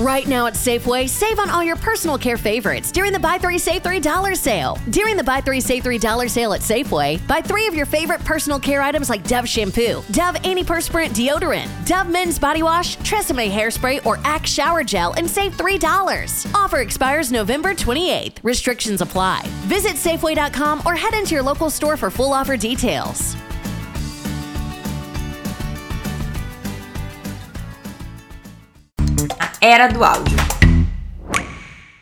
Right now at Safeway, save on all your personal care favorites during the Buy 3 Save $3 sale. During the Buy 3 Save $3 sale at Safeway, buy three of your favorite personal care items like Dove shampoo, Dove antiperspirant deodorant, Dove men's body wash, Tresemme hairspray, or Axe shower gel and save $3. Offer expires November 28th. Restrictions apply. Visit Safeway.com or head into your local store for full offer details. Era do áudio.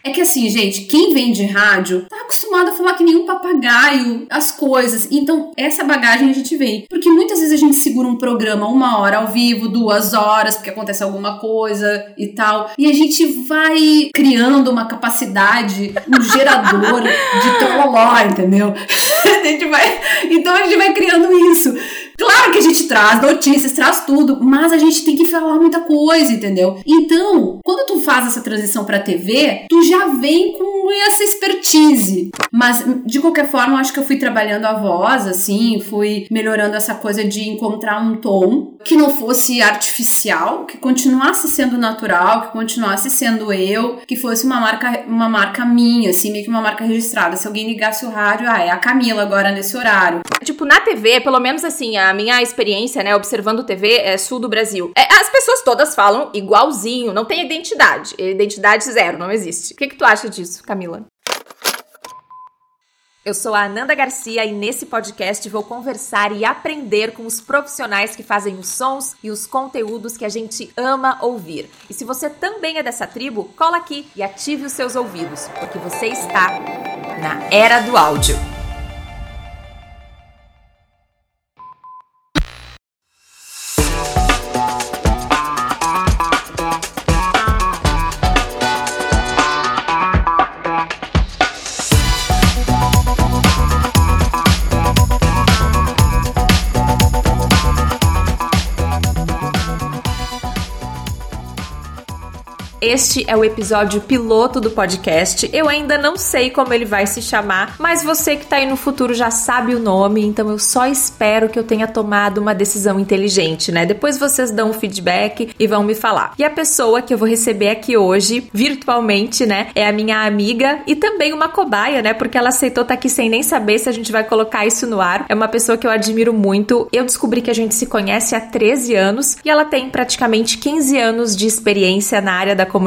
É que assim, gente, quem vem de rádio tá acostumado a falar que nem um papagaio as coisas. Então, essa bagagem a gente vem. Porque muitas vezes a gente segura um programa uma hora ao vivo, duas horas, porque acontece alguma coisa e tal. E a gente vai criando uma capacidade, um gerador de trololó, entendeu? a gente vai. Então a gente vai criando isso. Claro que a gente traz notícias, traz tudo, mas a gente tem que falar muita coisa, entendeu? Então, quando tu faz essa transição pra TV, tu já vem com essa expertise. Mas, de qualquer forma, acho que eu fui trabalhando a voz, assim, fui melhorando essa coisa de encontrar um tom que não fosse artificial, que continuasse sendo natural, que continuasse sendo eu, que fosse uma marca, uma marca minha, assim, meio que uma marca registrada. Se alguém ligasse o rádio, ah, é a Camila agora nesse horário. Tipo, na TV, pelo menos assim, a minha experiência, né, observando TV é sul do Brasil. É, as pessoas todas falam igualzinho, não tem identidade. Identidade zero, não existe. O que, que tu acha disso, Camila? Eu sou a Ananda Garcia e nesse podcast vou conversar e aprender com os profissionais que fazem os sons e os conteúdos que a gente ama ouvir. E se você também é dessa tribo, cola aqui e ative os seus ouvidos, porque você está na Era do Áudio. Este é o episódio piloto do podcast. Eu ainda não sei como ele vai se chamar, mas você que tá aí no futuro já sabe o nome, então eu só espero que eu tenha tomado uma decisão inteligente, né? Depois vocês dão um feedback e vão me falar. E a pessoa que eu vou receber aqui hoje, virtualmente, né, é a minha amiga e também uma cobaia, né? Porque ela aceitou estar tá aqui sem nem saber se a gente vai colocar isso no ar. É uma pessoa que eu admiro muito. Eu descobri que a gente se conhece há 13 anos e ela tem praticamente 15 anos de experiência na área da comunicação,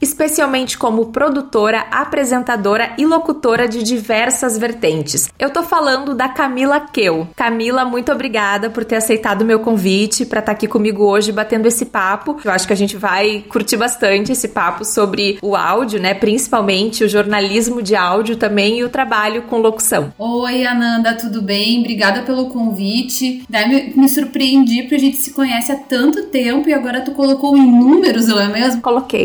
especialmente como produtora, apresentadora e locutora de diversas vertentes. Eu tô falando da Camila Keu. Camila, muito obrigada por ter aceitado o meu convite para estar tá aqui comigo hoje batendo esse papo. Eu acho que a gente vai curtir bastante esse papo sobre o áudio, né? Principalmente o jornalismo de áudio também e o trabalho com locução. Oi, Ananda, tudo bem? Obrigada pelo convite. Me, me surpreendi porque a gente se conhece há tanto tempo e agora tu colocou em números, não é mesmo?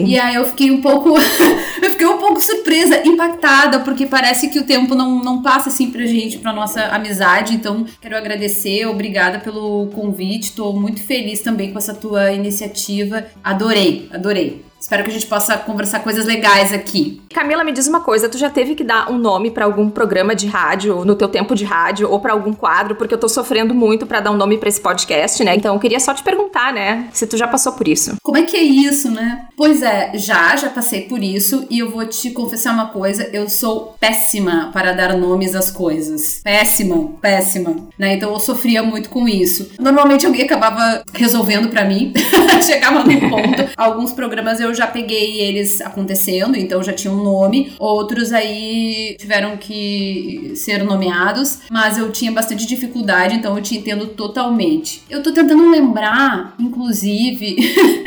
E aí eu fiquei um pouco. eu fiquei um pouco surpresa, impactada, porque parece que o tempo não, não passa assim pra gente, pra nossa amizade. Então, quero agradecer, obrigada pelo convite. Tô muito feliz também com essa tua iniciativa. Adorei, adorei. Espero que a gente possa conversar coisas legais aqui. Camila, me diz uma coisa, tu já teve que dar um nome para algum programa de rádio, no teu tempo de rádio, ou para algum quadro, porque eu tô sofrendo muito para dar um nome para esse podcast, né? Então eu queria só te perguntar, né, se tu já passou por isso. Como é que é isso, né? Pois é, já, já passei por isso e eu vou te confessar uma coisa, eu sou péssima para dar nomes às coisas. Péssima, péssima, né? Então eu sofria muito com isso. Normalmente alguém acabava resolvendo para mim, chegava no ponto. Alguns programas eu já peguei eles acontecendo, então já tinha um nome. Outros aí tiveram que ser nomeados, mas eu tinha bastante dificuldade, então eu te entendo totalmente. Eu tô tentando lembrar, inclusive,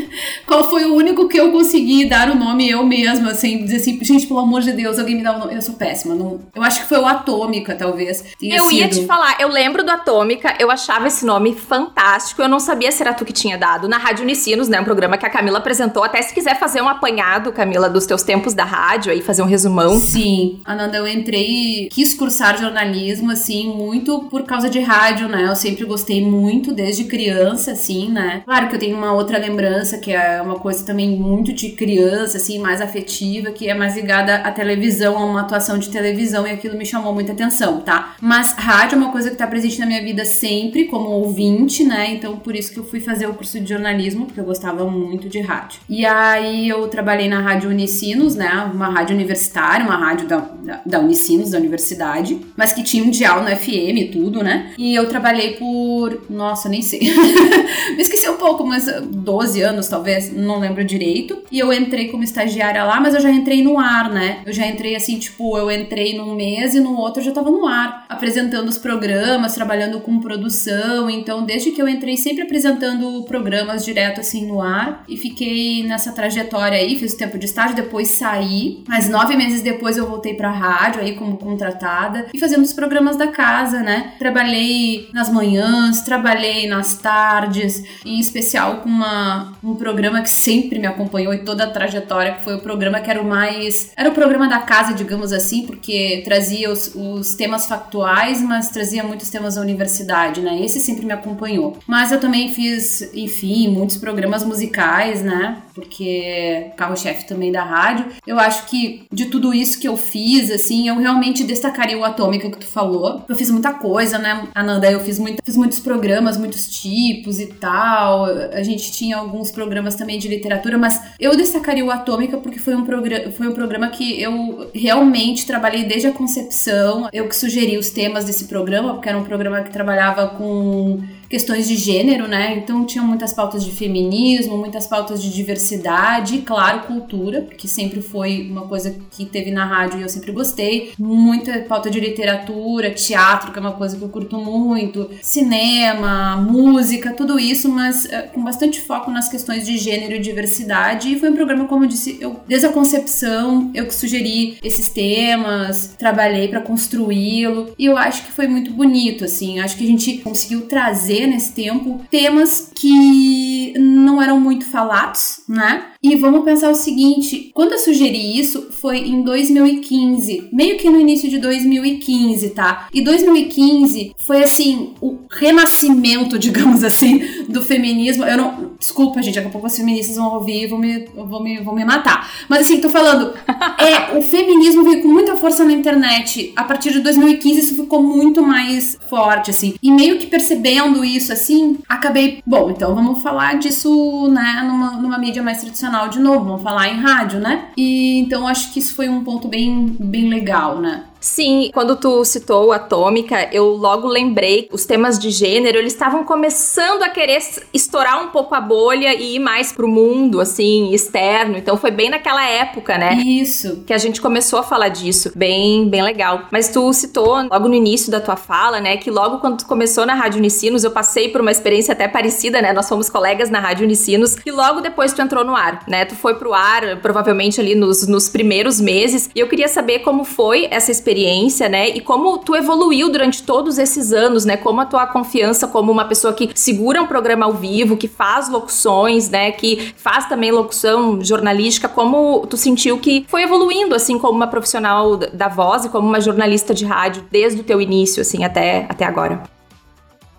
qual foi o único que eu consegui dar o nome eu mesma, assim, dizer assim, gente, pelo amor de Deus, alguém me dá o um nome. Eu sou péssima. Não... Eu acho que foi o Atômica, talvez. eu sido. ia te falar, eu lembro do Atômica, eu achava esse nome fantástico, eu não sabia se era tu que tinha dado. Na Rádio Unicinos, né, um programa que a Camila apresentou, até se quiser fazer um apanhado, Camila, dos teus tempos da rádio aí, fazer um resumão. Sim, Ananda, eu entrei, quis cursar jornalismo, assim, muito por causa de rádio, né? Eu sempre gostei muito desde criança, assim, né? Claro que eu tenho uma outra lembrança que é uma coisa também muito de criança, assim, mais afetiva, que é mais ligada à televisão, a uma atuação de televisão, e aquilo me chamou muita atenção, tá? Mas rádio é uma coisa que tá presente na minha vida sempre, como ouvinte, né? Então por isso que eu fui fazer o curso de jornalismo, porque eu gostava muito de rádio. E aí eu trabalhei na Rádio Unicinos, né? Uma rádio universitária, uma rádio da, da, da Unicinos, da universidade, mas que tinha um dial no FM e tudo, né? E eu trabalhei por. Nossa, nem sei. me esqueci um pouco, mas 12 anos talvez, não lembro direito. E eu entrei como estagiária lá, mas eu já entrei no ar, né? Eu já entrei assim, tipo, eu entrei num mês e no outro eu já tava no ar, apresentando os programas, trabalhando com produção. Então, desde que eu entrei, sempre apresentando programas direto assim no ar. E fiquei nessa trajetória aí, fiz o tempo de estágio, depois saí. Mas nove meses depois eu voltei pra rádio aí como contratada e fazendo os programas da casa, né? Trabalhei nas manhãs, trabalhei nas tardes, em especial com uma, um programa que sempre me acompanhou em toda a trajetória, que foi o programa que era o mais. Era o programa da casa, digamos assim, porque trazia os, os temas factuais, mas trazia muitos temas da universidade, né? Esse sempre me acompanhou. Mas eu também fiz, enfim, muitos programas musicais, né? Porque carro-chefe também da rádio. Eu acho que de tudo isso que eu fiz, assim, eu realmente destacaria o Atômica que tu falou. Eu fiz muita coisa, né, Ananda? Eu fiz, muito, fiz muitos programas, muitos tipos e tal. A gente tinha alguns programas também de literatura, mas eu destacaria o Atômica porque foi um, programa, foi um programa que eu realmente trabalhei desde a concepção. Eu que sugeri os temas desse programa, porque era um programa que trabalhava com questões de gênero, né? Então tinha muitas pautas de feminismo, muitas pautas de diversidade e, claro, cultura, que sempre foi uma coisa que teve na rádio e eu sempre gostei. Muita pauta de literatura, teatro, que é uma coisa que eu curto muito, cinema, música, tudo isso, mas é, com bastante foco nas questões de gênero e diversidade. E foi um programa, como eu disse, eu, desde a concepção, eu que sugeri esses temas, trabalhei para construí-lo e eu acho que foi muito bonito, assim. Acho que a gente conseguiu trazer nesse tempo temas que não eram muito falados, né? E vamos pensar o seguinte: quando eu sugeri isso foi em 2015, meio que no início de 2015, tá? E 2015 foi assim o renascimento, digamos assim, do feminismo. Eu não, desculpa, gente, daqui a pouco os feministas vão ouvir e vão me, vão me, vão me matar. Mas assim, tô falando, é o feminismo veio com muita força na internet. A partir de 2015 isso ficou muito mais forte, assim. E meio que percebendo isso, assim, acabei, bom, então vamos falar disso, né, numa, numa mídia mais tradicional de novo, vamos falar em rádio, né? E então acho que isso foi um ponto bem, bem legal, né? Sim, quando tu citou Atômica, eu logo lembrei os temas de gênero, eles estavam começando a querer estourar um pouco a bolha e ir mais pro mundo, assim, externo. Então foi bem naquela época, né? Isso. Que a gente começou a falar disso. Bem, bem legal. Mas tu citou logo no início da tua fala, né, que logo quando tu começou na Rádio Unicinos, eu passei por uma experiência até parecida, né? Nós fomos colegas na Rádio Unicinos e logo depois tu entrou no ar, né? Tu foi pro ar provavelmente ali nos, nos primeiros meses. E eu queria saber como foi essa experiência experiência, né? E como tu evoluiu durante todos esses anos, né? Como a tua confiança como uma pessoa que segura um programa ao vivo, que faz locuções, né? Que faz também locução jornalística, como tu sentiu que foi evoluindo, assim, como uma profissional da voz e como uma jornalista de rádio desde o teu início, assim, até, até agora?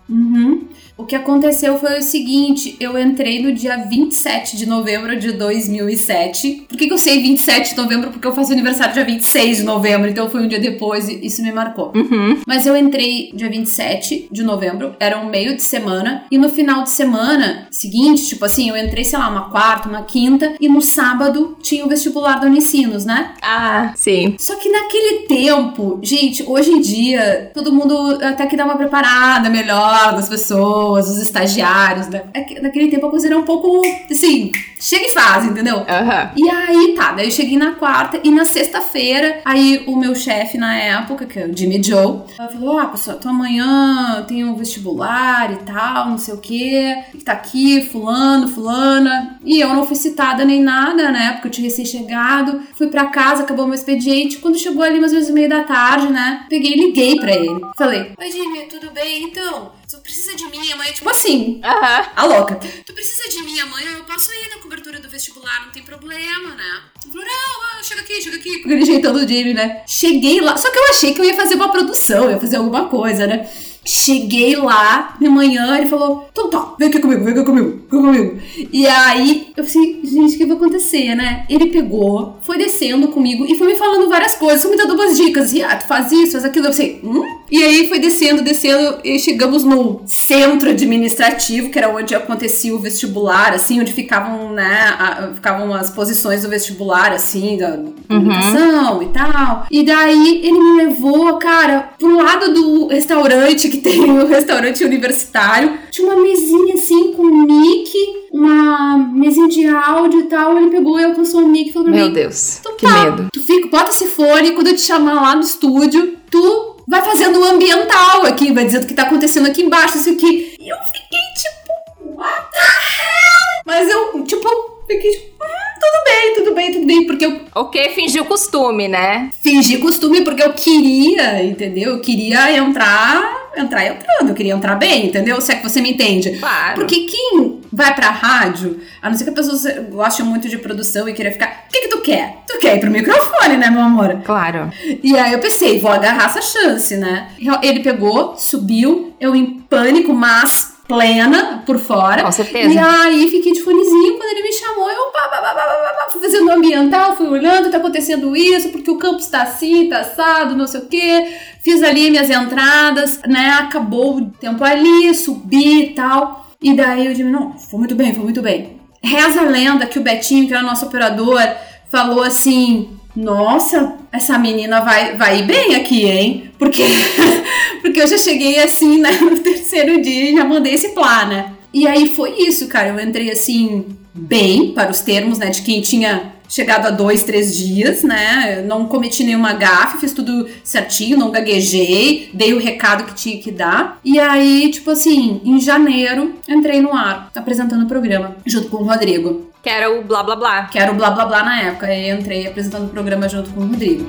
Uhum. O que aconteceu foi o seguinte: eu entrei no dia 27 de novembro de 2007. Por que, que eu sei 27 de novembro? Porque eu faço aniversário dia 26 de novembro, então foi um dia depois e isso me marcou. Uhum. Mas eu entrei dia 27 de novembro, era um meio de semana, e no final de semana seguinte, tipo assim, eu entrei, sei lá, uma quarta, uma quinta, e no sábado tinha o vestibular da Unicinos, né? Ah, sim. Só que naquele tempo, gente, hoje em dia, todo mundo até que dá uma preparada melhor das pessoas pessoas, os estagiários. Né? É naquele tempo a coisa era um pouco assim, chega e faz, entendeu? Uhum. E aí tá, daí eu cheguei na quarta e na sexta-feira, aí o meu chefe na época, que é o Jimmy Joe, falou: Ah, pessoal, então amanhã tem um vestibular e tal, não sei o que, que tá aqui, fulano, fulana. E eu não fui citada nem nada, né? Porque eu tinha recém-chegado. Fui pra casa, acabou meu expediente. Quando chegou ali mais ou menos meio da tarde, né? Peguei e liguei pra ele. Falei: Oi, Jimmy, tudo bem? Então, tu precisa de mim amanhã? Tipo assim, uhum. a louca. Tu precisa de mim amanhã? Eu posso ir na cobertura do vestibular, não tem problema, né? Ele falou, não, chega aqui, chega aqui. Com aquele jeitão do Jamie, né? Cheguei lá, só que eu achei que eu ia fazer uma produção, ia fazer alguma coisa, né? Cheguei lá de manhã, ele falou: então tá, vem aqui comigo, vem aqui comigo, vem comigo. E aí eu falei, gente, o que vai acontecer, né? Ele pegou, foi descendo comigo e foi me falando várias coisas, foi me dando umas dicas. E ah, tu faz isso, faz aquilo. Eu pensei, hum? E aí foi descendo, descendo, e chegamos no centro administrativo, que era onde acontecia o vestibular, assim, onde ficavam, né, a, ficavam as posições do vestibular, assim, da comunicação uhum. e tal. E daí ele me levou, cara, pro lado do restaurante que tem o restaurante universitário. Tinha uma mesinha assim com mic, uma mesinha de áudio e tal. Ele pegou e alcançou o mic e falou pra Meu mim: Meu Deus, então, que tá, medo. Tu fica, bota esse fone quando eu te chamar lá no estúdio, tu vai fazendo o um ambiental aqui, vai dizendo o que tá acontecendo aqui embaixo, isso aqui. E eu fiquei tipo, what the hell? Mas eu, tipo, fiquei tipo, hum, tudo bem, tudo bem, tudo bem, porque eu... Ok, fingiu costume, né? Fingi costume porque eu queria, entendeu? Eu queria entrar, entrar entrando, eu queria entrar bem, entendeu? Se é que você me entende. Claro. Porque quem vai pra rádio, a não ser que a pessoa goste muito de produção e queira ficar, o que que tu quer? Tu quer ir pro microfone, né, meu amor? Claro. E aí eu pensei, vou agarrar essa chance, né? Ele pegou, subiu, eu em pânico, mas plena por fora. Com certeza. E aí fiquei de fonezinho quando ele me chamou. Eu pá, pá, pá, pá, pá, fui fazendo ambiental, fui olhando, tá acontecendo isso, porque o campo está assim, tá assado, não sei o quê. Fiz ali minhas entradas, né? Acabou o tempo ali, subi e tal. E daí eu disse, não, foi muito bem, foi muito bem. Reza a lenda que o Betinho, que era o nosso operador, falou assim: nossa, essa menina vai, vai ir bem aqui, hein? Porque, porque eu já cheguei assim né, no terceiro dia e já mandei esse plá, né? E aí foi isso, cara. Eu entrei assim, bem, para os termos, né, de quem tinha chegado a dois, três dias, né? Eu não cometi nenhuma gafe, fiz tudo certinho, não gaguejei, dei o recado que tinha que dar. E aí, tipo assim, em janeiro, entrei no ar, apresentando o programa, junto com o Rodrigo. Que era o blá blá blá. Que era o blá blá blá na época. Aí entrei apresentando o programa junto com o Rodrigo.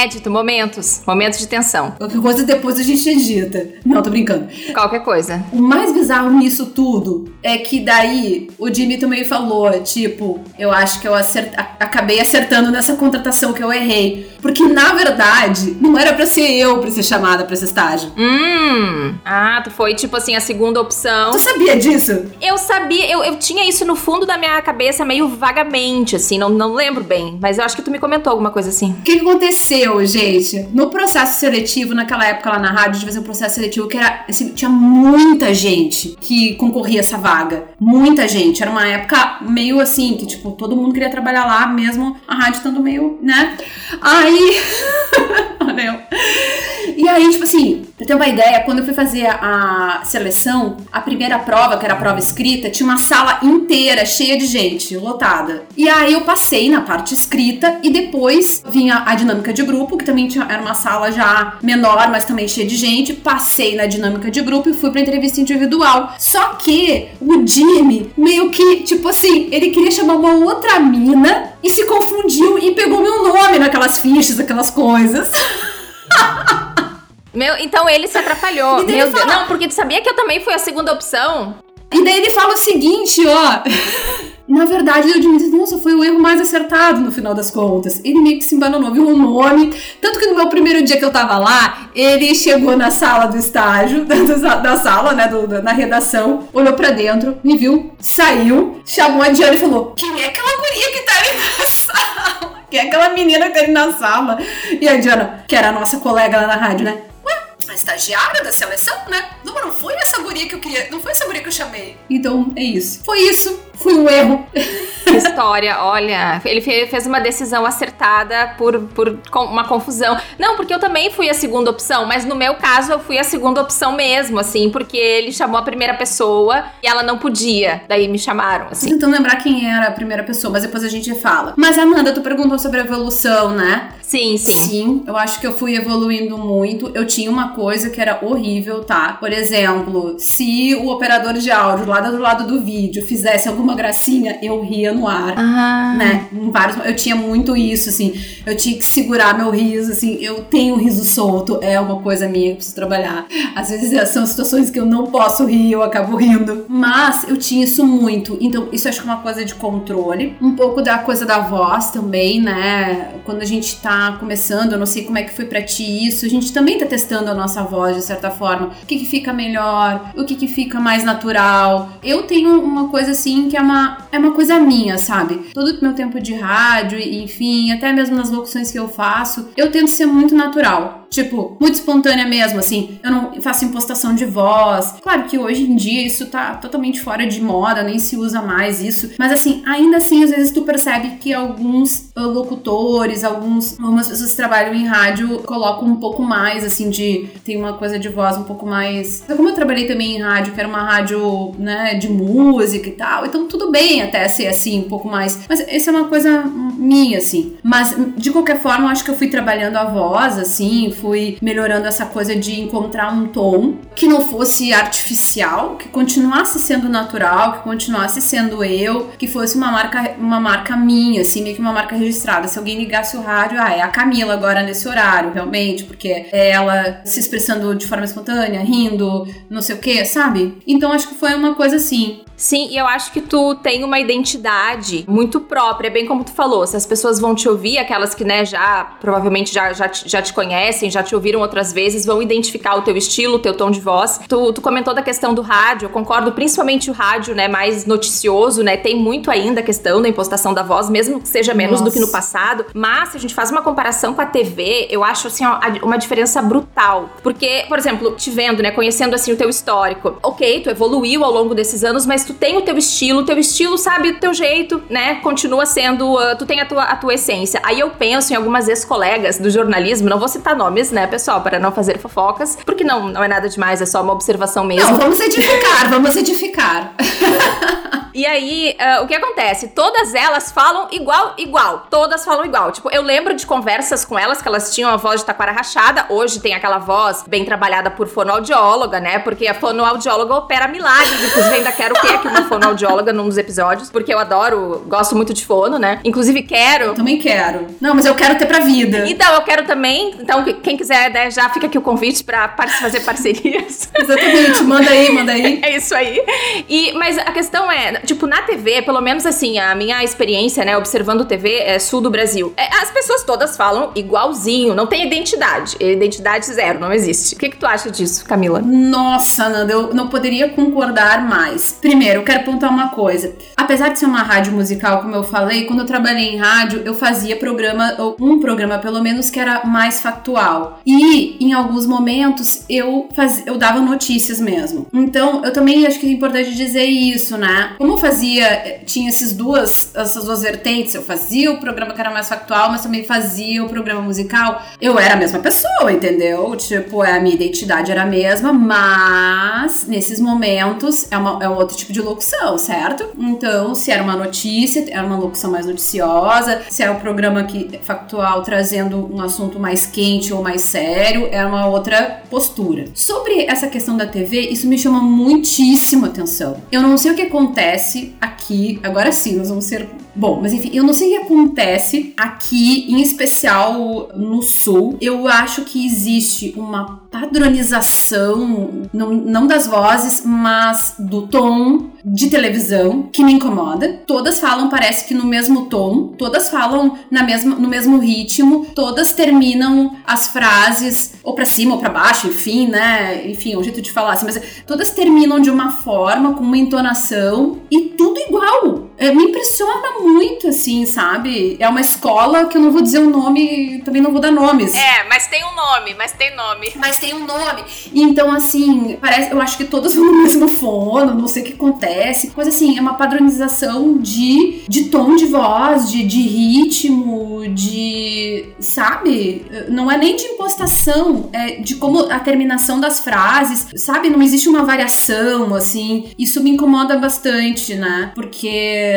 Inédito, momentos. Momentos de tensão. Qualquer coisa depois a gente edita. Não, tô brincando. Qualquer coisa. O mais bizarro nisso tudo é que daí o Jimmy também falou, tipo, eu acho que eu acert... acabei acertando nessa contratação que eu errei. Porque, na verdade, não era pra ser eu pra ser chamada pra esse estágio. Hum. Ah, tu foi, tipo assim, a segunda opção. Tu sabia disso? Eu sabia, eu, eu tinha isso no fundo da minha cabeça meio vagamente, assim, não, não lembro bem. Mas eu acho que tu me comentou alguma coisa assim. O que, que aconteceu, gente? No processo seletivo, naquela época lá na rádio, de fazer um processo seletivo que era, assim, tinha muita gente que concorria essa vaga. Muita gente. Era uma época meio assim, que, tipo, todo mundo queria trabalhar lá, mesmo a rádio estando meio, né? Aí. E aí, tipo assim, pra ter uma ideia, quando eu fui fazer a seleção, a primeira prova, que era a prova escrita, tinha uma sala inteira cheia de gente, lotada. E aí eu passei na parte escrita e depois vinha a dinâmica de grupo, que também tinha, era uma sala já menor, mas também cheia de gente. Passei na dinâmica de grupo e fui pra entrevista individual. Só que o Jimmy meio que, tipo assim, ele queria chamar uma outra mina e se confundiu e pegou meu nome naquelas fichas, aquelas coisas. Meu, então ele se atrapalhou. Meu Deus. Não, porque tu sabia que eu também fui a segunda opção? E daí ele fala o seguinte, ó. Na verdade, eu admito, nossa, foi o erro mais acertado no final das contas. Ele meio que se embananou, viu o nome. Tanto que no meu primeiro dia que eu tava lá, ele chegou na sala do estágio, da, da sala, né, do, na redação, olhou pra dentro, me viu, saiu, chamou a Diana e falou: Quem é aquela guria que tá ali na sala? que é aquela menina que tá ali na sala. E a Diana, que era a nossa colega lá na rádio, né? Ué, a estagiária da seleção, né? Não, não foi essa guria que eu queria, não foi essa guria que eu chamei. Então, é isso. Foi isso. Foi um erro. História, olha, ele fez uma decisão acertada por, por uma confusão. Não, porque eu também fui a segunda opção, mas no meu caso eu fui a segunda opção mesmo, assim, porque ele chamou a primeira pessoa e ela não podia. Daí me chamaram, assim. Tentando lembrar quem era a primeira pessoa, mas depois a gente fala. Mas Amanda, tu perguntou sobre a evolução, né? Sim, sim. Sim, eu acho que eu fui evoluindo muito. Eu tinha uma coisa que era horrível, tá? Por exemplo, se o operador de áudio lá do lado do vídeo fizesse alguma uma gracinha, eu ria no ar, ah. né? Vários, eu tinha muito isso, assim. Eu tinha que segurar meu riso, assim. Eu tenho riso solto, é uma coisa minha que eu preciso trabalhar. Às vezes são situações que eu não posso rir, eu acabo rindo. Mas eu tinha isso muito. Então, isso acho que é uma coisa de controle. Um pouco da coisa da voz também, né? Quando a gente tá começando, eu não sei como é que foi pra ti isso. A gente também tá testando a nossa voz, de certa forma. O que que fica melhor? O que que fica mais natural? Eu tenho uma coisa assim que é uma, é uma coisa minha, sabe? Todo o meu tempo de rádio, enfim, até mesmo nas locuções que eu faço, eu tento ser muito natural. Tipo, muito espontânea mesmo, assim. Eu não faço impostação de voz. Claro que hoje em dia isso tá totalmente fora de moda, nem se usa mais isso. Mas assim, ainda assim, às vezes tu percebe que alguns uh, locutores, alguns, algumas pessoas que trabalham em rádio colocam um pouco mais, assim, de. Tem uma coisa de voz um pouco mais. Como eu trabalhei também em rádio, que era uma rádio, né, de música e tal. Então tudo bem até ser assim, um pouco mais. Mas isso é uma coisa minha, assim. Mas de qualquer forma, acho que eu fui trabalhando a voz, assim, fui melhorando essa coisa de encontrar um tom que não fosse artificial, que continuasse sendo natural, que continuasse sendo eu, que fosse uma marca, uma marca minha, assim, meio que uma marca registrada. Se alguém ligasse o rádio, ah, é a Camila agora nesse horário, realmente, porque ela se expressando de forma espontânea, rindo, não sei o que, sabe? Então acho que foi uma coisa assim. Sim, e eu acho que tu tem uma identidade muito própria, bem como tu falou. Se as pessoas vão te ouvir, aquelas que, né, já provavelmente já, já, já te conhecem, já te ouviram outras vezes, vão identificar o teu estilo, o teu tom de voz. Tu, tu comentou da questão do rádio, eu concordo, principalmente o rádio, né, mais noticioso, né, tem muito ainda a questão da impostação da voz, mesmo que seja menos Nossa. do que no passado. Mas se a gente faz uma comparação com a TV, eu acho, assim, uma diferença brutal. Porque, por exemplo, te vendo, né, conhecendo, assim, o teu histórico, ok, tu evoluiu ao longo desses anos, mas tu tem o teu estilo, o teu estilo sabe o teu jeito, né? Continua sendo, uh, tu tem a tua, a tua essência. Aí eu penso em algumas ex-colegas do jornalismo, não vou citar nomes, né, pessoal, para não fazer fofocas, porque não, não é nada demais, é só uma observação mesmo. Não, vamos edificar, vamos edificar. E aí, uh, o que acontece? Todas elas falam igual, igual. Todas falam igual. Tipo, eu lembro de conversas com elas que elas tinham a voz de taquara rachada. Hoje tem aquela voz bem trabalhada por fonoaudióloga, né? Porque a fonoaudióloga opera milagres. Inclusive, ainda quero ter aqui uma fonoaudióloga num dos episódios, porque eu adoro, gosto muito de fono, né? Inclusive, quero. Eu também quero. Não, mas eu quero ter pra vida. Então, eu quero também. Então, quem quiser, né, já fica aqui o convite pra fazer parcerias. Exatamente. Manda aí, manda aí. É isso aí. E, mas a questão é, tipo, na TV, pelo menos assim, a minha experiência, né, observando TV é sul do Brasil, é, as pessoas todas falam igualzinho, não tem identidade. Identidade zero, não existe. O que, que tu acha disso, Camila? Nossa, Nanda, eu não poderia concordar mais. Primeiro, eu quero pontuar uma coisa. Apesar de ser uma rádio musical, como eu falei, quando eu trabalhei em rádio, eu fazia programa, um programa pelo menos, que era mais factual. E em alguns momentos eu, faz, eu dava notícias mesmo. Então, eu também acho que é importante dizer isso, né? Como eu fazia, tinha esses duas, essas duas vertentes, eu fazia o programa que era mais factual, mas também fazia o programa musical, eu era a mesma pessoa, entendeu? Tipo, a minha identidade era a mesma, mas nesses momentos é, uma, é um outro tipo de locução, certo? Então, se era uma notícia, era uma locução mais noticiosa, se era um programa que factual trazendo um assunto mais quente ou mais sério, era uma outra postura. Sobre essa questão da TV, isso me chama muitíssima atenção. Eu não sei o que acontece aqui, agora sim, nós vamos ser Bom, mas enfim, eu não sei o que acontece aqui, em especial no sul. Eu acho que existe uma padronização, não, não das vozes, mas do tom de televisão que me incomoda. Todas falam, parece que no mesmo tom, todas falam na mesma, no mesmo ritmo, todas terminam as frases ou para cima ou para baixo, enfim, né? Enfim, é um jeito de falar assim, mas todas terminam de uma forma, com uma entonação e tudo igual. É, me impressiona muito, assim, sabe? É uma escola que eu não vou dizer o um nome, também não vou dar nomes. É, mas tem um nome, mas tem nome. Mas tem um nome. Então, assim, parece, eu acho que todas vão no mesmo fono, não sei o que acontece. Coisa assim, é uma padronização de, de tom de voz, de, de ritmo, de. Sabe? Não é nem de impostação, é de como a terminação das frases, sabe? Não existe uma variação, assim. Isso me incomoda bastante, né? Porque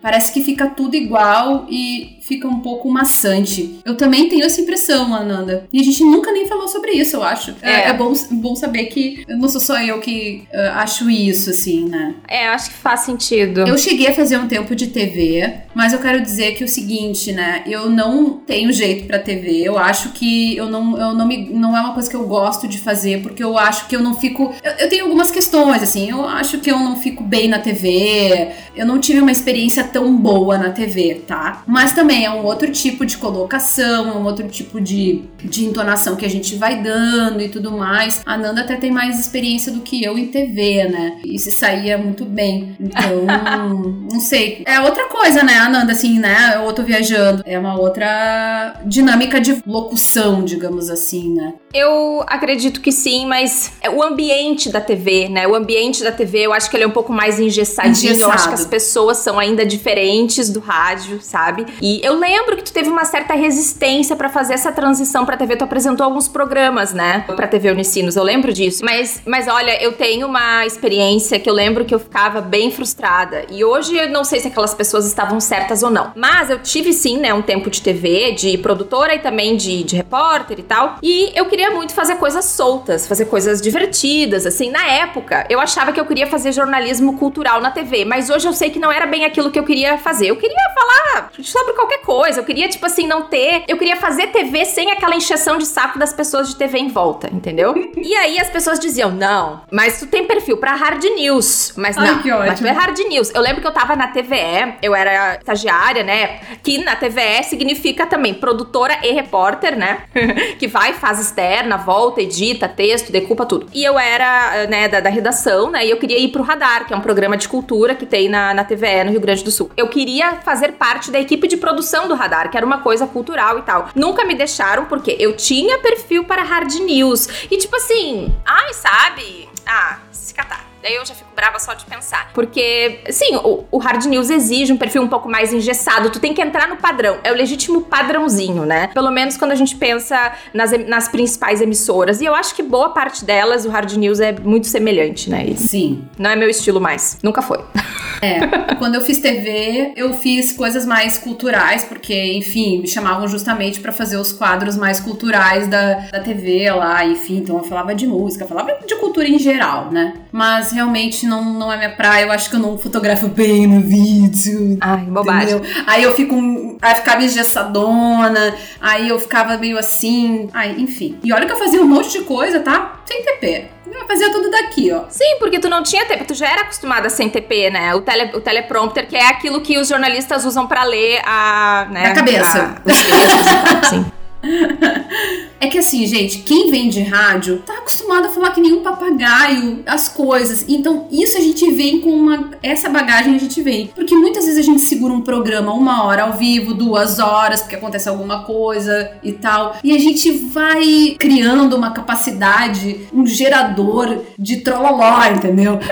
parece que fica tudo igual e fica um pouco maçante. Eu também tenho essa impressão, Ananda. E a gente nunca nem falou sobre isso, eu acho. É, é, é bom, bom saber que não sou só eu que uh, acho isso, assim, né? É, acho que faz sentido. Eu cheguei a fazer um tempo de TV, mas eu quero dizer que o seguinte, né? Eu não tenho jeito para TV. Eu acho que eu não, eu não, me, não é uma coisa que eu gosto de fazer, porque eu acho que eu não fico. Eu, eu tenho algumas questões, assim. Eu acho que eu não fico bem na TV. Eu não tive uma experiência tão boa na TV, tá? Mas também também é um outro tipo de colocação, é um outro tipo de, de entonação que a gente vai dando e tudo mais. A Nanda até tem mais experiência do que eu em TV, né? E se saía muito bem. Então, não sei. É outra coisa, né, Ananda, assim, né? Eu tô viajando. É uma outra dinâmica de locução, digamos assim, né? Eu acredito que sim, mas é o ambiente da TV, né? O ambiente da TV, eu acho que ele é um pouco mais engessadinho. Engessado. Eu acho que as pessoas são ainda diferentes do rádio, sabe? E eu lembro que tu teve uma certa resistência para fazer essa transição pra TV. Tu apresentou alguns programas, né? Pra TV Unicinos, eu lembro disso. Mas, mas olha, eu tenho uma experiência que eu lembro que eu ficava bem frustrada. E hoje eu não sei se aquelas pessoas estavam certas ou não. Mas eu tive sim, né, um tempo de TV, de produtora e também de, de repórter e tal. E eu queria muito fazer coisas soltas, fazer coisas divertidas, assim. Na época, eu achava que eu queria fazer jornalismo cultural na TV, mas hoje eu sei que não era bem aquilo que eu queria fazer. Eu queria falar sobre qualquer coisa. Eu queria, tipo assim, não ter. Eu queria fazer TV sem aquela encheção de saco das pessoas de TV em volta, entendeu? e aí as pessoas diziam: não, mas tu tem perfil pra hard news. Mas não, que ótimo. mas tu é hard news. Eu lembro que eu tava na TVE, eu era estagiária, né? Que na TVE significa também produtora e repórter, né? que vai, faz externa, volta, edita, texto, decupa tudo. E eu era, né, da, da redação, né? E eu queria ir pro Radar, que é um programa de cultura que tem na, na TVE no Rio Grande do Sul. Eu queria fazer parte da equipe de produção do radar, que era uma coisa cultural e tal. Nunca me deixaram porque eu tinha perfil para hard news. E tipo assim, ai, sabe? Ah, se catar. Daí eu já fico brava só de pensar. Porque, sim, o, o, hard news exige um perfil um pouco mais engessado. Tu tem que entrar no padrão. É o legítimo padrãozinho, né? Pelo menos quando a gente pensa nas, nas principais emissoras. E eu acho que boa parte delas, o hard news é muito semelhante, né? E sim. Não é meu estilo mais. Nunca foi. É. Quando eu fiz TV, eu fiz coisas mais culturais, porque, enfim, me chamavam justamente para fazer os quadros mais culturais da, da TV lá, enfim. Então eu falava de música, falava de cultura em geral, né? Mas realmente não, não é minha praia. Eu acho que eu não fotografo bem no vídeo. Ai, bobagem. Entendeu? Aí eu fico. Aí eu ficava engessadona. Aí eu ficava meio assim. Ai, enfim. E olha que eu fazia um monte de coisa, tá? Sem TP. Eu fazia tudo daqui, ó. Sim, porque tu não tinha TP, tu já era acostumada sem TP, né? O, tele, o teleprompter, que é aquilo que os jornalistas usam para ler a. Né, a cabeça. A, os textos, sim. É que assim, gente, quem vem de rádio tá acostumado a falar que nem um papagaio as coisas. Então, isso a gente vem com uma. Essa bagagem a gente vem. Porque muitas vezes a gente segura um programa uma hora ao vivo, duas horas, porque acontece alguma coisa e tal. E a gente vai criando uma capacidade, um gerador de trololó, entendeu?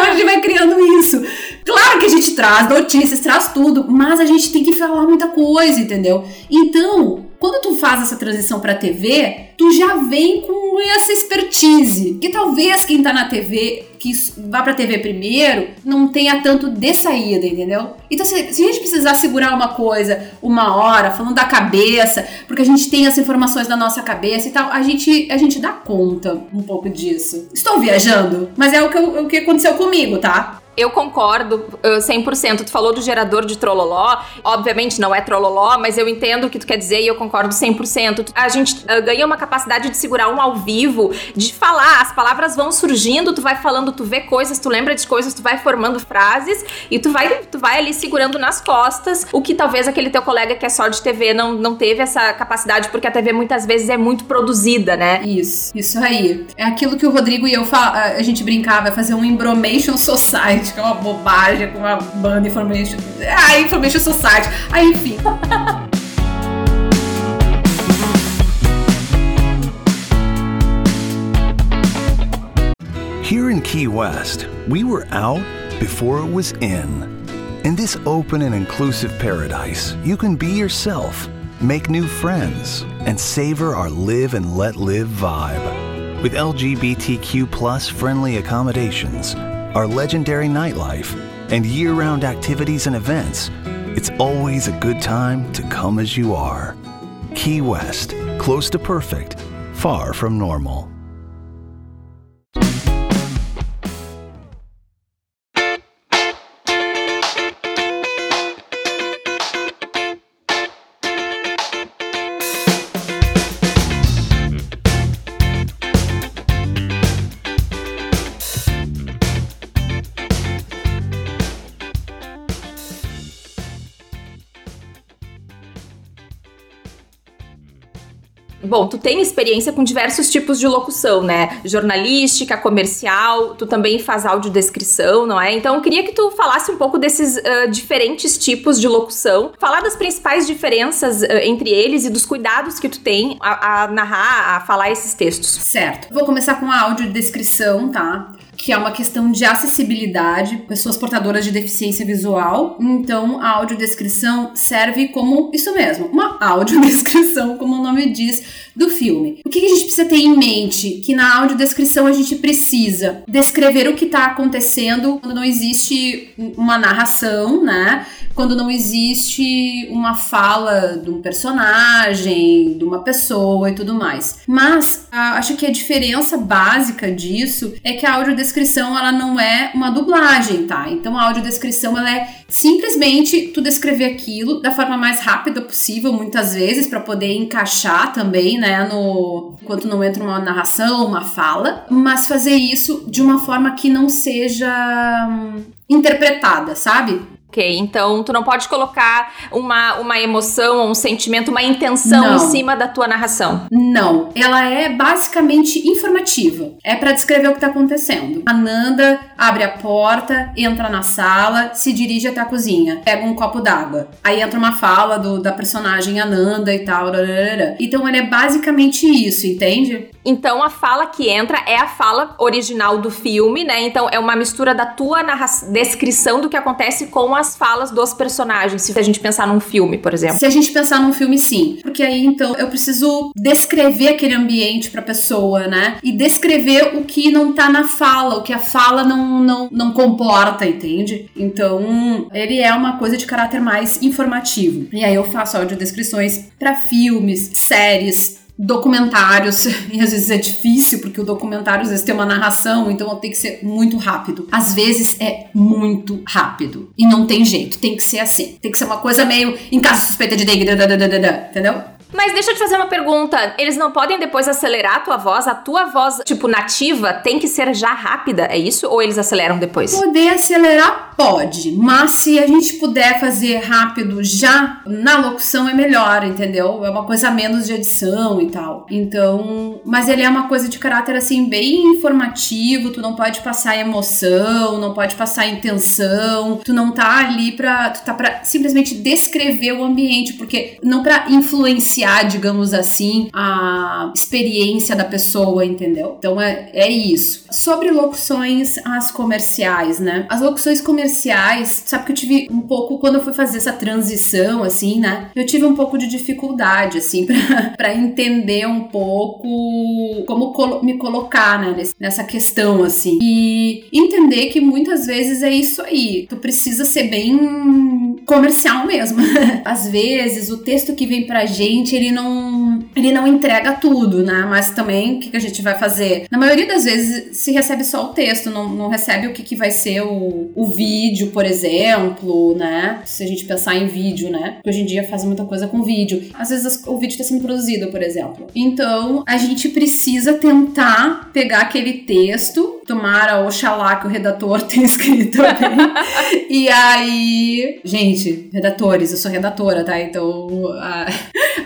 a gente vai criando isso. Claro que a gente traz notícias, traz tudo, mas a gente tem que falar muita coisa, entendeu? Então, quando tu faz essa transição para TV, tu já vem com essa expertise. E talvez quem tá na TV, que vá pra TV primeiro, não tenha tanto de saída, entendeu? Então, se, se a gente precisar segurar uma coisa uma hora, falando da cabeça, porque a gente tem as informações na nossa cabeça e tal, a gente, a gente dá conta um pouco disso. Estou viajando, mas é o que, o que aconteceu comigo, tá? Eu concordo 100%. Tu falou do gerador de trololó. Obviamente não é trololó, mas eu entendo o que tu quer dizer e eu concordo 100%. A gente uh, ganha uma capacidade de segurar um ao vivo, de falar. As palavras vão surgindo, tu vai falando, tu vê coisas, tu lembra de coisas, tu vai formando frases e tu vai, tu vai ali segurando nas costas o que talvez aquele teu colega que é só de TV não, não teve essa capacidade, porque a TV muitas vezes é muito produzida, né? Isso, isso aí. É aquilo que o Rodrigo e eu a gente brincava, fazer um embromation society Que é uma bobagem com uma banda Information. Ah, Information Society. Enfim. Here in Key West, we were out before it was in. In this open and inclusive paradise, you can be yourself, make new friends, and savor our live and let live vibe. With LGBTQ friendly accommodations, our legendary nightlife, and year round activities and events, it's always a good time to come as you are. Key West, close to perfect, far from normal. Experiência com diversos tipos de locução, né? Jornalística, comercial, tu também faz audiodescrição, não é? Então eu queria que tu falasse um pouco desses uh, diferentes tipos de locução, falar das principais diferenças uh, entre eles e dos cuidados que tu tem a, a narrar, a falar esses textos. Certo. Vou começar com a audiodescrição, tá? Que é uma questão de acessibilidade, pessoas portadoras de deficiência visual. Então, a audiodescrição serve como isso mesmo, uma audiodescrição, como o nome diz, do filme. O que a gente precisa ter em mente? Que na audiodescrição a gente precisa descrever o que está acontecendo quando não existe uma narração, né? Quando não existe uma fala de um personagem, de uma pessoa e tudo mais. Mas acho que a diferença básica disso é que a audiodescrição ela não é uma dublagem, tá? Então a audiodescrição ela é simplesmente tu descrever aquilo da forma mais rápida possível, muitas vezes, para poder encaixar também, né, no enquanto não entra uma narração, uma fala, mas fazer isso de uma forma que não seja hum, interpretada, sabe? Ok, então tu não pode colocar uma, uma emoção, um sentimento, uma intenção não. em cima da tua narração. Não, ela é basicamente informativa. É para descrever o que tá acontecendo. A Nanda abre a porta, entra na sala, se dirige até a cozinha, pega um copo d'água. Aí entra uma fala do, da personagem Ananda e tal. Então ele é basicamente isso, entende? Então a fala que entra é a fala original do filme, né? Então é uma mistura da tua descrição do que acontece com as falas dos personagens, se a gente pensar num filme, por exemplo. Se a gente pensar num filme, sim. Porque aí então eu preciso descrever aquele ambiente pra pessoa, né? E descrever o que não tá na fala, o que a fala não, não, não comporta, entende? Então ele é uma coisa de caráter mais informativo. E aí eu faço audiodescrições para filmes, séries, documentários, e às vezes é difícil, porque o documentário às vezes tem uma narração, então tem que ser muito rápido. Às vezes é muito rápido. E não tem jeito, tem que ser assim. Tem que ser uma coisa meio em caso suspeita de dengue, entendeu? Mas deixa eu te fazer uma pergunta. Eles não podem depois acelerar a tua voz? A tua voz, tipo, nativa, tem que ser já rápida, é isso? Ou eles aceleram depois? Poder acelerar pode, mas se a gente puder fazer rápido já na locução é melhor, entendeu? É uma coisa menos de edição e tal. Então, mas ele é uma coisa de caráter assim bem informativo, tu não pode passar emoção, não pode passar intenção, tu não tá ali pra, tu tá pra simplesmente descrever o ambiente, porque não pra influenciar influenciar, digamos assim, a experiência da pessoa, entendeu? Então é, é isso. Sobre locuções as comerciais, né? As locuções comerciais, sabe que eu tive um pouco, quando eu fui fazer essa transição, assim, né? Eu tive um pouco de dificuldade, assim, pra entender um pouco como colo me colocar, né? Nessa questão, assim. E entender que muitas vezes é isso aí. Tu precisa ser bem comercial mesmo. Às vezes, o texto que vem pra gente ele não, ele não entrega tudo, né? Mas também, o que, que a gente vai fazer? Na maioria das vezes, se recebe só o texto, não, não recebe o que, que vai ser o, o vídeo, por exemplo, né? Se a gente pensar em vídeo, né? Porque hoje em dia faz muita coisa com vídeo. Às vezes o vídeo está sendo produzido, por exemplo. Então, a gente precisa tentar pegar aquele texto tomara, oxalá que o redator tenha escrito e aí, gente, redatores, eu sou redatora, tá? Então a,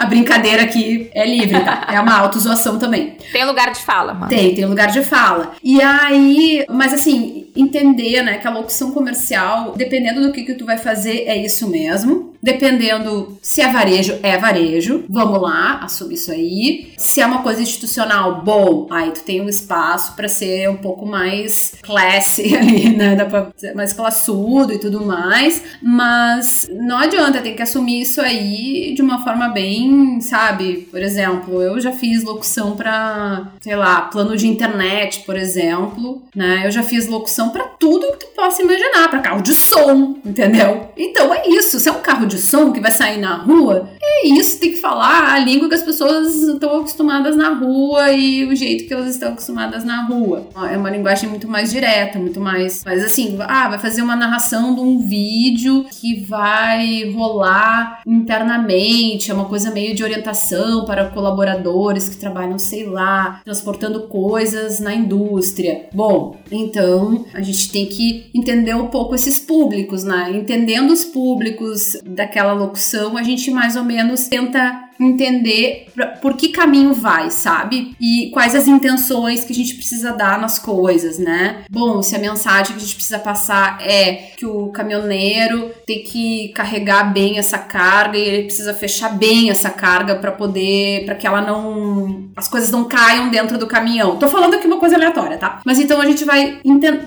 a brincadeira aqui é livre, tá? É uma autozoação também. Tem lugar de fala, mano. Tem, tem lugar de fala. E aí, mas assim, entender, né, que a locução comercial, dependendo do que que tu vai fazer, é isso mesmo. Dependendo se é varejo, é varejo. Vamos lá, assume isso aí. Se é uma coisa institucional, bom, aí tu tem um espaço para ser um pouco mais classy ali, né? Dá pra ser mais classudo e tudo mais. Mas não adianta, tem que assumir isso aí de uma forma bem, sabe? Por exemplo, eu já fiz locução para, sei lá, plano de internet, por exemplo, né? Eu já fiz locução para tudo que tu possa imaginar, para carro de som, entendeu? Então é isso. Se é um carro de som que vai sair na rua, é isso. Tem que falar a língua que as pessoas estão acostumadas na rua e o jeito que elas estão acostumadas na rua. É uma linguagem muito mais direta, muito mais. Mas assim, ah, vai fazer uma narração de um vídeo que vai rolar internamente, é uma coisa meio de orientação para colaboradores que trabalham, sei lá, transportando coisas na indústria. Bom, então a gente tem que entender um pouco esses públicos, né? Entendendo os públicos daquela locução, a gente mais ou menos tenta entender por que caminho vai, sabe? E quais as intenções que a gente precisa dar nas coisas, né? Bom, se a mensagem que a gente precisa passar é que o caminhoneiro tem que carregar bem essa carga e ele precisa fechar bem essa carga para poder, para que ela não, as coisas não caiam dentro do caminhão. Tô falando aqui uma coisa aleatória, tá? Mas então a gente vai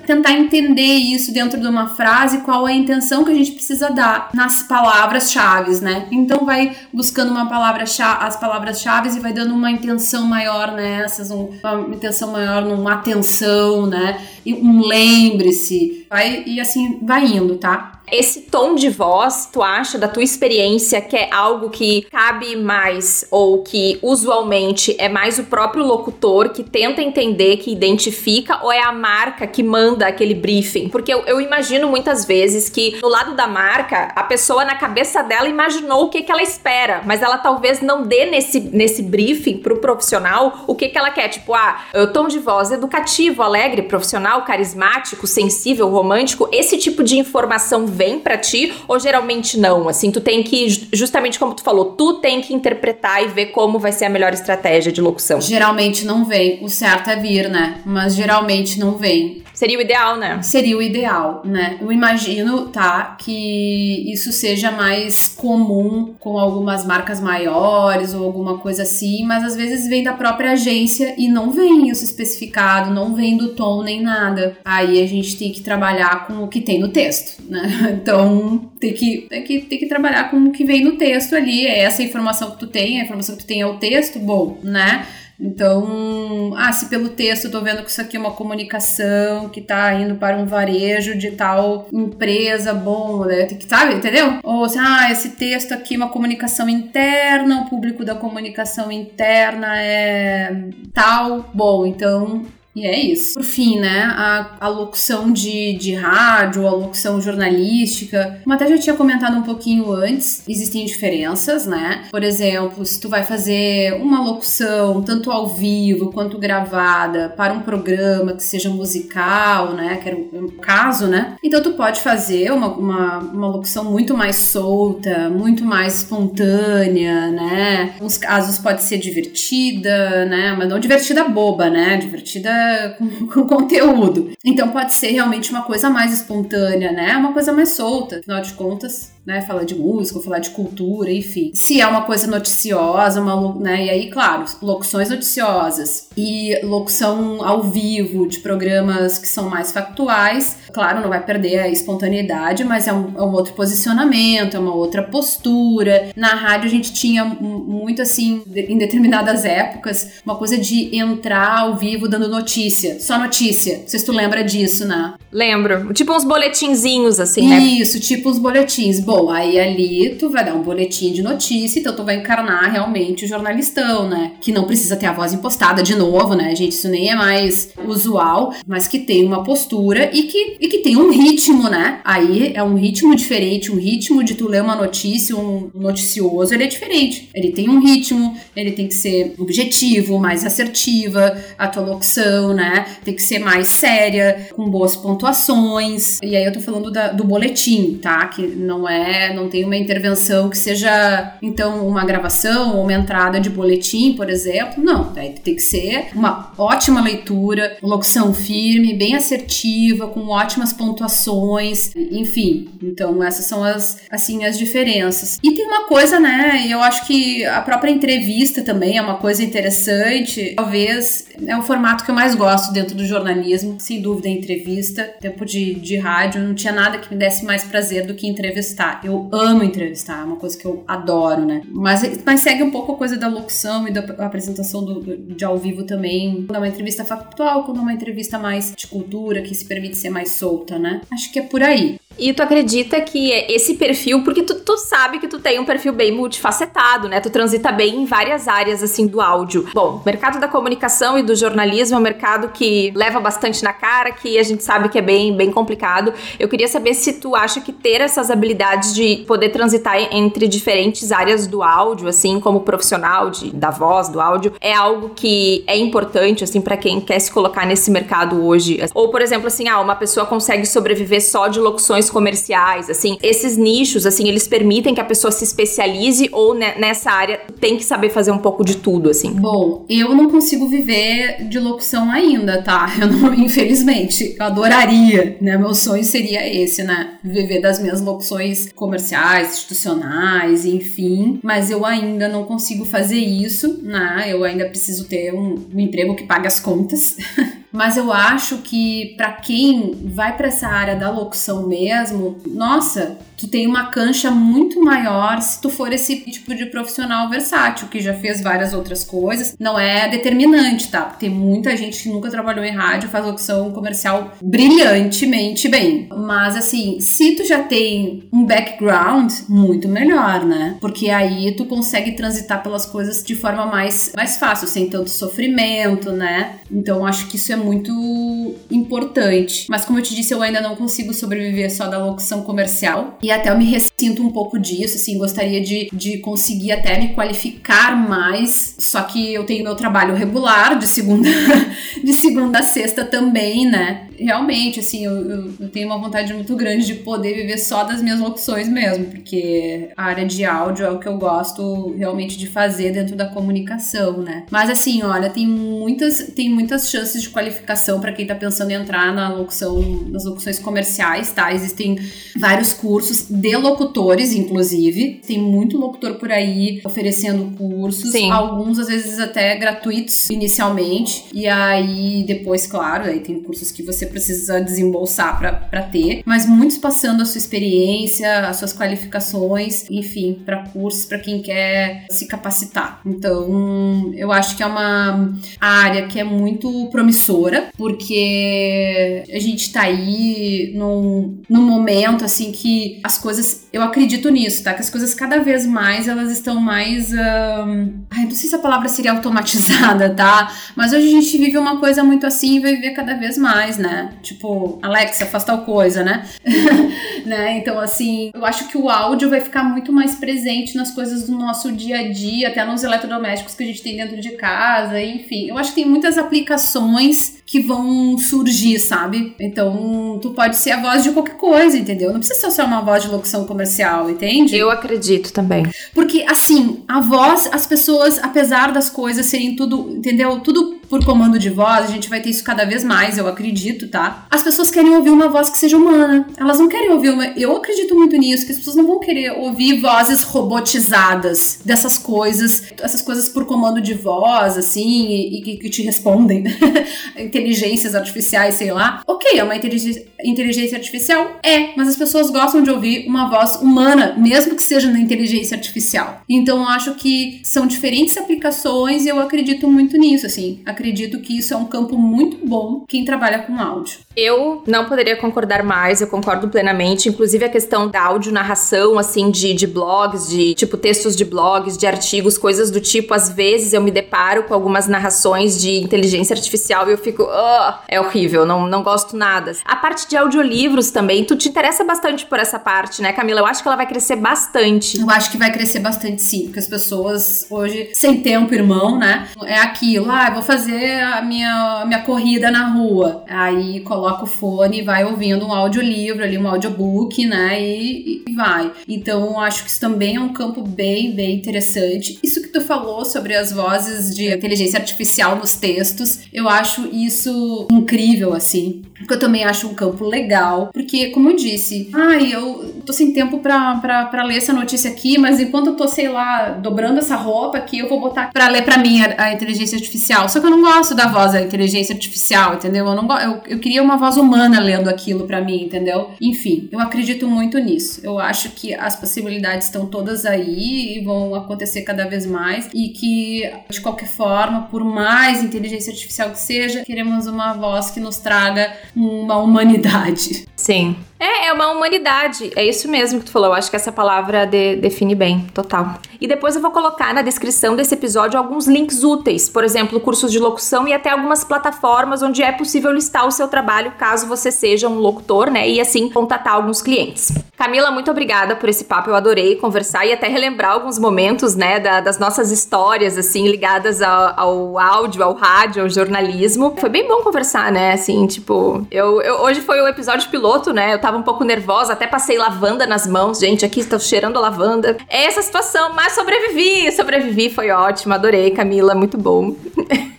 tentar entender isso dentro de uma frase, qual é a intenção que a gente precisa dar nas palavras-chave, né? Então vai buscando uma palavra as palavras-chave e vai dando uma intenção maior nessas, uma intenção maior numa atenção, né? E um lembre-se. Vai, e assim vai indo, tá? Esse tom de voz, tu acha da tua experiência que é algo que cabe mais ou que usualmente é mais o próprio locutor que tenta entender, que identifica, ou é a marca que manda aquele briefing? Porque eu, eu imagino muitas vezes que no lado da marca, a pessoa na cabeça dela imaginou o que, que ela espera, mas ela talvez não dê nesse, nesse briefing pro profissional o que, que ela quer. Tipo, ah, tom de voz educativo, alegre, profissional, carismático, sensível, romântico. Esse tipo de informação vem para ti ou geralmente não? Assim, tu tem que, justamente como tu falou, tu tem que interpretar e ver como vai ser a melhor estratégia de locução. Geralmente não vem. O certo é vir, né? Mas geralmente não vem. Seria o ideal, né? Seria o ideal, né? Eu imagino, tá, que isso seja mais comum com algumas marcas maiores ou alguma coisa assim, mas às vezes vem da própria agência e não vem isso especificado, não vem do tom nem nada. Aí a gente tem que trabalhar com o que tem no texto, né? Então tem que, tem que, tem que trabalhar com o que vem no texto ali. É essa informação que tu tem, a informação que tu tem é o texto, bom, né? Então, ah, se pelo texto eu tô vendo que isso aqui é uma comunicação que tá indo para um varejo de tal empresa, bom, né? Tem que, sabe, entendeu? Ou assim, ah, esse texto aqui é uma comunicação interna, o público da comunicação interna é tal, bom, então e é isso. Por fim, né, a, a locução de, de rádio, a locução jornalística, como até já tinha comentado um pouquinho antes, existem diferenças, né? Por exemplo, se tu vai fazer uma locução tanto ao vivo quanto gravada para um programa que seja musical, né, que era o caso, né? Então tu pode fazer uma, uma, uma locução muito mais solta, muito mais espontânea, né? Nos casos pode ser divertida, né? Mas não divertida boba, né? Divertida com, com, conteúdo. Então pode ser realmente uma coisa mais espontânea, né? Uma coisa mais solta. Afinal de contas, né? Falar de música, falar de cultura, enfim. Se é uma coisa noticiosa, uma, né? E aí, claro, locuções noticiosas e locução ao vivo de programas que são mais factuais, claro, não vai perder a espontaneidade, mas é um, é um outro posicionamento, é uma outra postura. Na rádio a gente tinha muito assim, em determinadas épocas, uma coisa de entrar ao vivo dando notícia, só notícia. Não sei se tu lembra disso, né? Lembro. Tipo uns boletinzinhos, assim, né? Isso, tipo uns boletins. Bom, aí ali tu vai dar um boletim de notícia, então tu vai encarnar realmente o jornalistão, né? Que não precisa ter a voz impostada de novo, né, gente? Isso nem é mais usual, mas que tem uma postura e que, e que tem um ritmo, né? Aí é um ritmo diferente, um ritmo de tu ler uma notícia, um noticioso, ele é diferente. Ele tem um ritmo, ele tem que ser objetivo, mais assertiva, a tua locução, né? Tem que ser mais séria, com boas pontuações. E aí eu tô falando da, do boletim, tá? Que não é, não tem uma intervenção que seja, então, uma gravação ou uma entrada de boletim, por exemplo. Não, tem que ser uma ótima leitura, locução firme, bem assertiva, com ótimas pontuações, enfim. Então, essas são as, assim, as diferenças. E tem uma coisa, né? Eu acho que a própria entrevista também é uma coisa interessante. Talvez é o formato que eu mais gosto dentro do jornalismo, sem dúvida, a entrevista. Tempo de, de rádio, não tinha nada que me desse mais prazer do que entrevistar. Eu amo entrevistar, é uma coisa que eu adoro, né? Mas, mas segue um pouco a coisa da locução e da apresentação do, de ao vivo também. Quando é uma entrevista factual, quando é uma entrevista mais de cultura, que se permite ser mais solta, né? Acho que é por aí. E tu acredita que esse perfil, porque tu, tu sabe que tu tem um perfil bem multifacetado, né? Tu transita bem em várias áreas, assim, do áudio. Bom, o mercado da comunicação e do jornalismo é um mercado que leva bastante na cara, que a gente sabe que é bem, bem complicado. Eu queria saber se tu acha que ter essas habilidades de poder transitar entre diferentes áreas do áudio, assim, como profissional de, da voz, do áudio, é algo que é importante, assim, para quem quer se colocar nesse mercado hoje. Ou, por exemplo, assim, ah, uma pessoa consegue sobreviver só de locuções comerciais, assim, esses nichos, assim, eles permitem que a pessoa se especialize ou nessa área tem que saber fazer um pouco de tudo, assim? Bom, eu não consigo viver de locução ainda, tá? Eu não, infelizmente, eu adoraria, né? Meu sonho seria esse, né? Viver das minhas locuções comerciais, institucionais, enfim, mas eu ainda não consigo fazer isso, né? Eu ainda preciso ter um, um emprego que pague as contas. mas eu acho que para quem vai para essa área da locução mesmo, nossa, tu tem uma cancha muito maior se tu for esse tipo de profissional versátil que já fez várias outras coisas. Não é determinante, tá? Porque tem muita gente que nunca trabalhou em rádio, faz locução comercial brilhantemente bem. Mas assim, se tu já tem um background, muito melhor, né? Porque aí tu consegue transitar pelas coisas de forma mais, mais fácil, sem tanto sofrimento, né? Então acho que isso é muito importante. Mas como eu te disse, eu ainda não consigo sobreviver só da locução comercial. E até eu me ressinto um pouco disso, assim, gostaria de, de conseguir até me qualificar mais. Só que eu tenho meu trabalho regular de segunda, de segunda a sexta também, né? Realmente, assim, eu, eu, eu, tenho uma vontade muito grande de poder viver só das minhas locuções mesmo, porque a área de áudio é o que eu gosto realmente de fazer dentro da comunicação, né? Mas assim, olha, tem muitas, tem muitas chances de qualificação para quem tá pensando em entrar na locução, nas locuções comerciais, tá? Existem vários cursos de locutores, inclusive. Tem muito locutor por aí oferecendo cursos, Sim. alguns às vezes até gratuitos inicialmente, e aí depois, claro, aí tem cursos que você você precisa desembolsar para ter, mas muitos passando a sua experiência, as suas qualificações, enfim, para cursos para quem quer se capacitar. Então, eu acho que é uma área que é muito promissora, porque a gente tá aí num, num momento assim que as coisas, eu acredito nisso, tá? Que as coisas cada vez mais elas estão mais, um, ai, não sei se a palavra seria automatizada, tá? Mas hoje a gente vive uma coisa muito assim e vai viver cada vez mais, né? Tipo, Alexa, faz tal coisa, né? né? Então, assim, eu acho que o áudio vai ficar muito mais presente nas coisas do nosso dia a dia, até nos eletrodomésticos que a gente tem dentro de casa, enfim. Eu acho que tem muitas aplicações que vão surgir, sabe? Então, tu pode ser a voz de qualquer coisa, entendeu? Não precisa ser só uma voz de locução comercial, entende? Eu acredito também. Porque, assim, a voz, as pessoas, apesar das coisas serem tudo, entendeu? Tudo por comando de voz, a gente vai ter isso cada vez mais, eu acredito, tá? As pessoas querem ouvir uma voz que seja humana. Elas não querem ouvir uma. Eu acredito muito nisso, que as pessoas não vão querer ouvir vozes robotizadas dessas coisas, essas coisas por comando de voz, assim, e, e que te respondem. inteligências artificiais, sei lá. Ok, é uma inteligência, artificial? É, mas as pessoas gostam de ouvir uma voz humana, mesmo que seja na inteligência artificial. Então eu acho que são diferentes aplicações e eu acredito muito nisso, assim. Acredito que isso é um campo muito bom quem trabalha com áudio. Eu não poderia concordar mais, eu concordo plenamente. Inclusive a questão da áudio narração, assim, de, de blogs, de tipo textos de blogs, de artigos, coisas do tipo. Às vezes eu me deparo com algumas narrações de inteligência artificial e eu fico, oh, é horrível, não, não gosto nada. A parte de audiolivros também, tu te interessa bastante por essa parte, né, Camila? Eu acho que ela vai crescer bastante. Eu acho que vai crescer bastante sim, porque as pessoas hoje, sem tempo, irmão, né? É aquilo, ah, vou fazer a minha, minha corrida na rua. Aí coloca o fone e vai ouvindo um audiolivro ali, um audiobook, né? E, e vai. Então, acho que isso também é um campo bem, bem interessante. Isso que tu falou sobre as vozes de inteligência artificial nos textos, eu acho isso incrível, assim. Porque eu também acho um campo legal. Porque, como eu disse, ai, eu tô sem tempo pra, pra, pra ler essa notícia aqui, mas enquanto eu tô, sei lá, dobrando essa roupa aqui, eu vou botar pra ler pra mim a, a inteligência artificial. Só que eu não gosto da voz da inteligência artificial, entendeu? Eu, não, eu, eu queria uma voz humana lendo aquilo pra mim, entendeu? Enfim, eu acredito muito nisso. Eu acho que as possibilidades estão todas aí e vão acontecer cada vez mais. E que, de qualquer forma, por mais inteligência artificial que seja, queremos uma voz que nos traga uma humanidade. Sim. É, é uma humanidade. É isso mesmo que tu falou. Eu acho que essa palavra de, define bem, total. E depois eu vou colocar na descrição desse episódio alguns links úteis, por exemplo, cursos de locução e até algumas plataformas onde é possível listar o seu trabalho caso você seja um locutor, né? E assim contatar alguns clientes. Camila, muito obrigada por esse papo. Eu adorei conversar e até relembrar alguns momentos, né, da, das nossas histórias, assim, ligadas ao, ao, áudio, ao rádio, ao jornalismo. Foi bem bom conversar, né? Assim, tipo, eu, eu hoje foi o episódio piloto, né? Eu tava um pouco nervosa, até passei lavanda nas mãos. Gente, aqui estou cheirando lavanda. É essa situação, mas sobrevivi, sobrevivi, foi ótimo. Adorei, Camila, muito bom.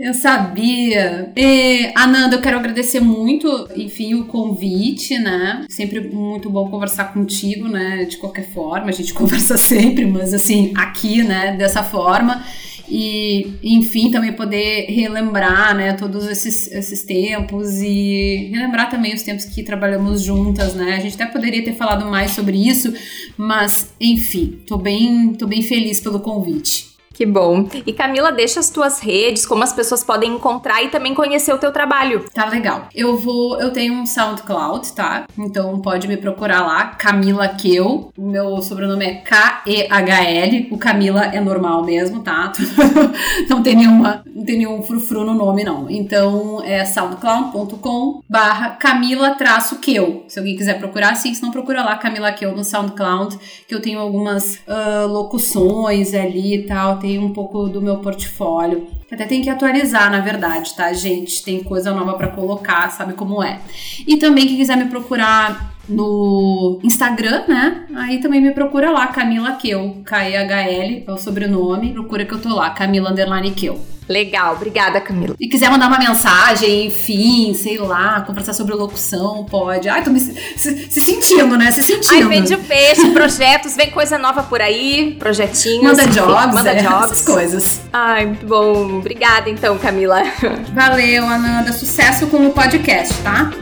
eu sabia. E, Ananda, eu quero agradecer muito, enfim, o convite, né? Sempre muito bom conversar contigo, né? De qualquer forma, a gente conversa sempre, mas assim, aqui, né? Dessa forma e enfim também poder relembrar né todos esses, esses tempos e relembrar também os tempos que trabalhamos juntas né. A gente até poderia ter falado mais sobre isso mas enfim tô bem tô bem feliz pelo convite que bom. E Camila, deixa as tuas redes, como as pessoas podem encontrar e também conhecer o teu trabalho. Tá legal. Eu vou, eu tenho um SoundCloud, tá? Então pode me procurar lá, Camila Keu. O meu sobrenome é K-E-H-L. O Camila é normal mesmo, tá? não tem nenhuma, não tem nenhum frufru no nome, não. Então é soundcloud.com barra Camila-Keu. Se alguém quiser procurar, sim, se não procura lá Camila Keu no SoundCloud, que eu tenho algumas uh, locuções ali e tal. Tem um pouco do meu portfólio. Até tem que atualizar, na verdade, tá, gente? Tem coisa nova para colocar, sabe como é. E também quem quiser me procurar no Instagram, né? Aí também me procura lá, Camila Keu, K-E-H-L é o sobrenome. Procura que eu tô lá, Camila Underline Keu. Legal, obrigada, Camila. E quiser mandar uma mensagem, enfim, sei lá, conversar sobre locução, pode. Ai, tô me se, se sentindo, né? Se sentindo. Ai, vende o peixe, projetos, vem coisa nova por aí, projetinhos. Manda jobs, manda é, jobs. essas coisas. Ai, muito bom. Obrigada, então, Camila. Valeu, Ananda. Sucesso com o podcast, tá?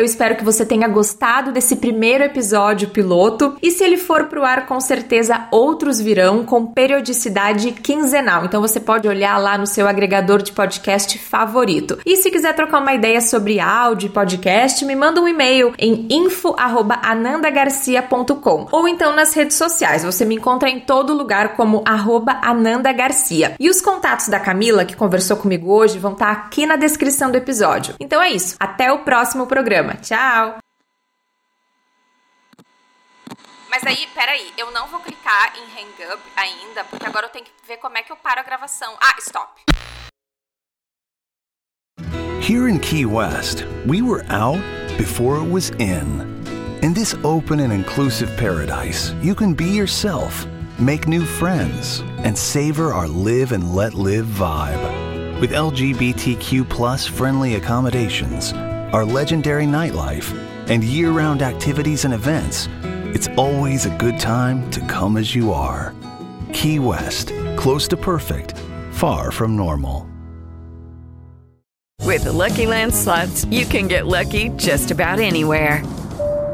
Eu espero que você tenha gostado desse primeiro episódio piloto e se ele for pro ar, com certeza outros virão com periodicidade quinzenal. Então você pode olhar lá no seu agregador de podcast favorito. E se quiser trocar uma ideia sobre áudio e podcast, me manda um e-mail em info@anandagarcia.com ou então nas redes sociais. Você me encontra em todo lugar como @anandagarcia. E os contatos da Camila que conversou comigo hoje vão estar aqui na descrição do episódio. Então é isso. Até o próximo programa. Tchau! Mas aí, peraí, eu não vou clicar em hang up ainda, porque agora eu tenho que ver como é que eu paro a gravação. Ah, stop! Here in Key West, we were out before it was in. In this open and inclusive paradise, you can be yourself, make new friends, and savor our live and let live vibe. With LGBTQ plus friendly accommodations, our legendary nightlife, and year round activities and events, it's always a good time to come as you are. Key West, close to perfect, far from normal. With the Lucky Land slots, you can get lucky just about anywhere.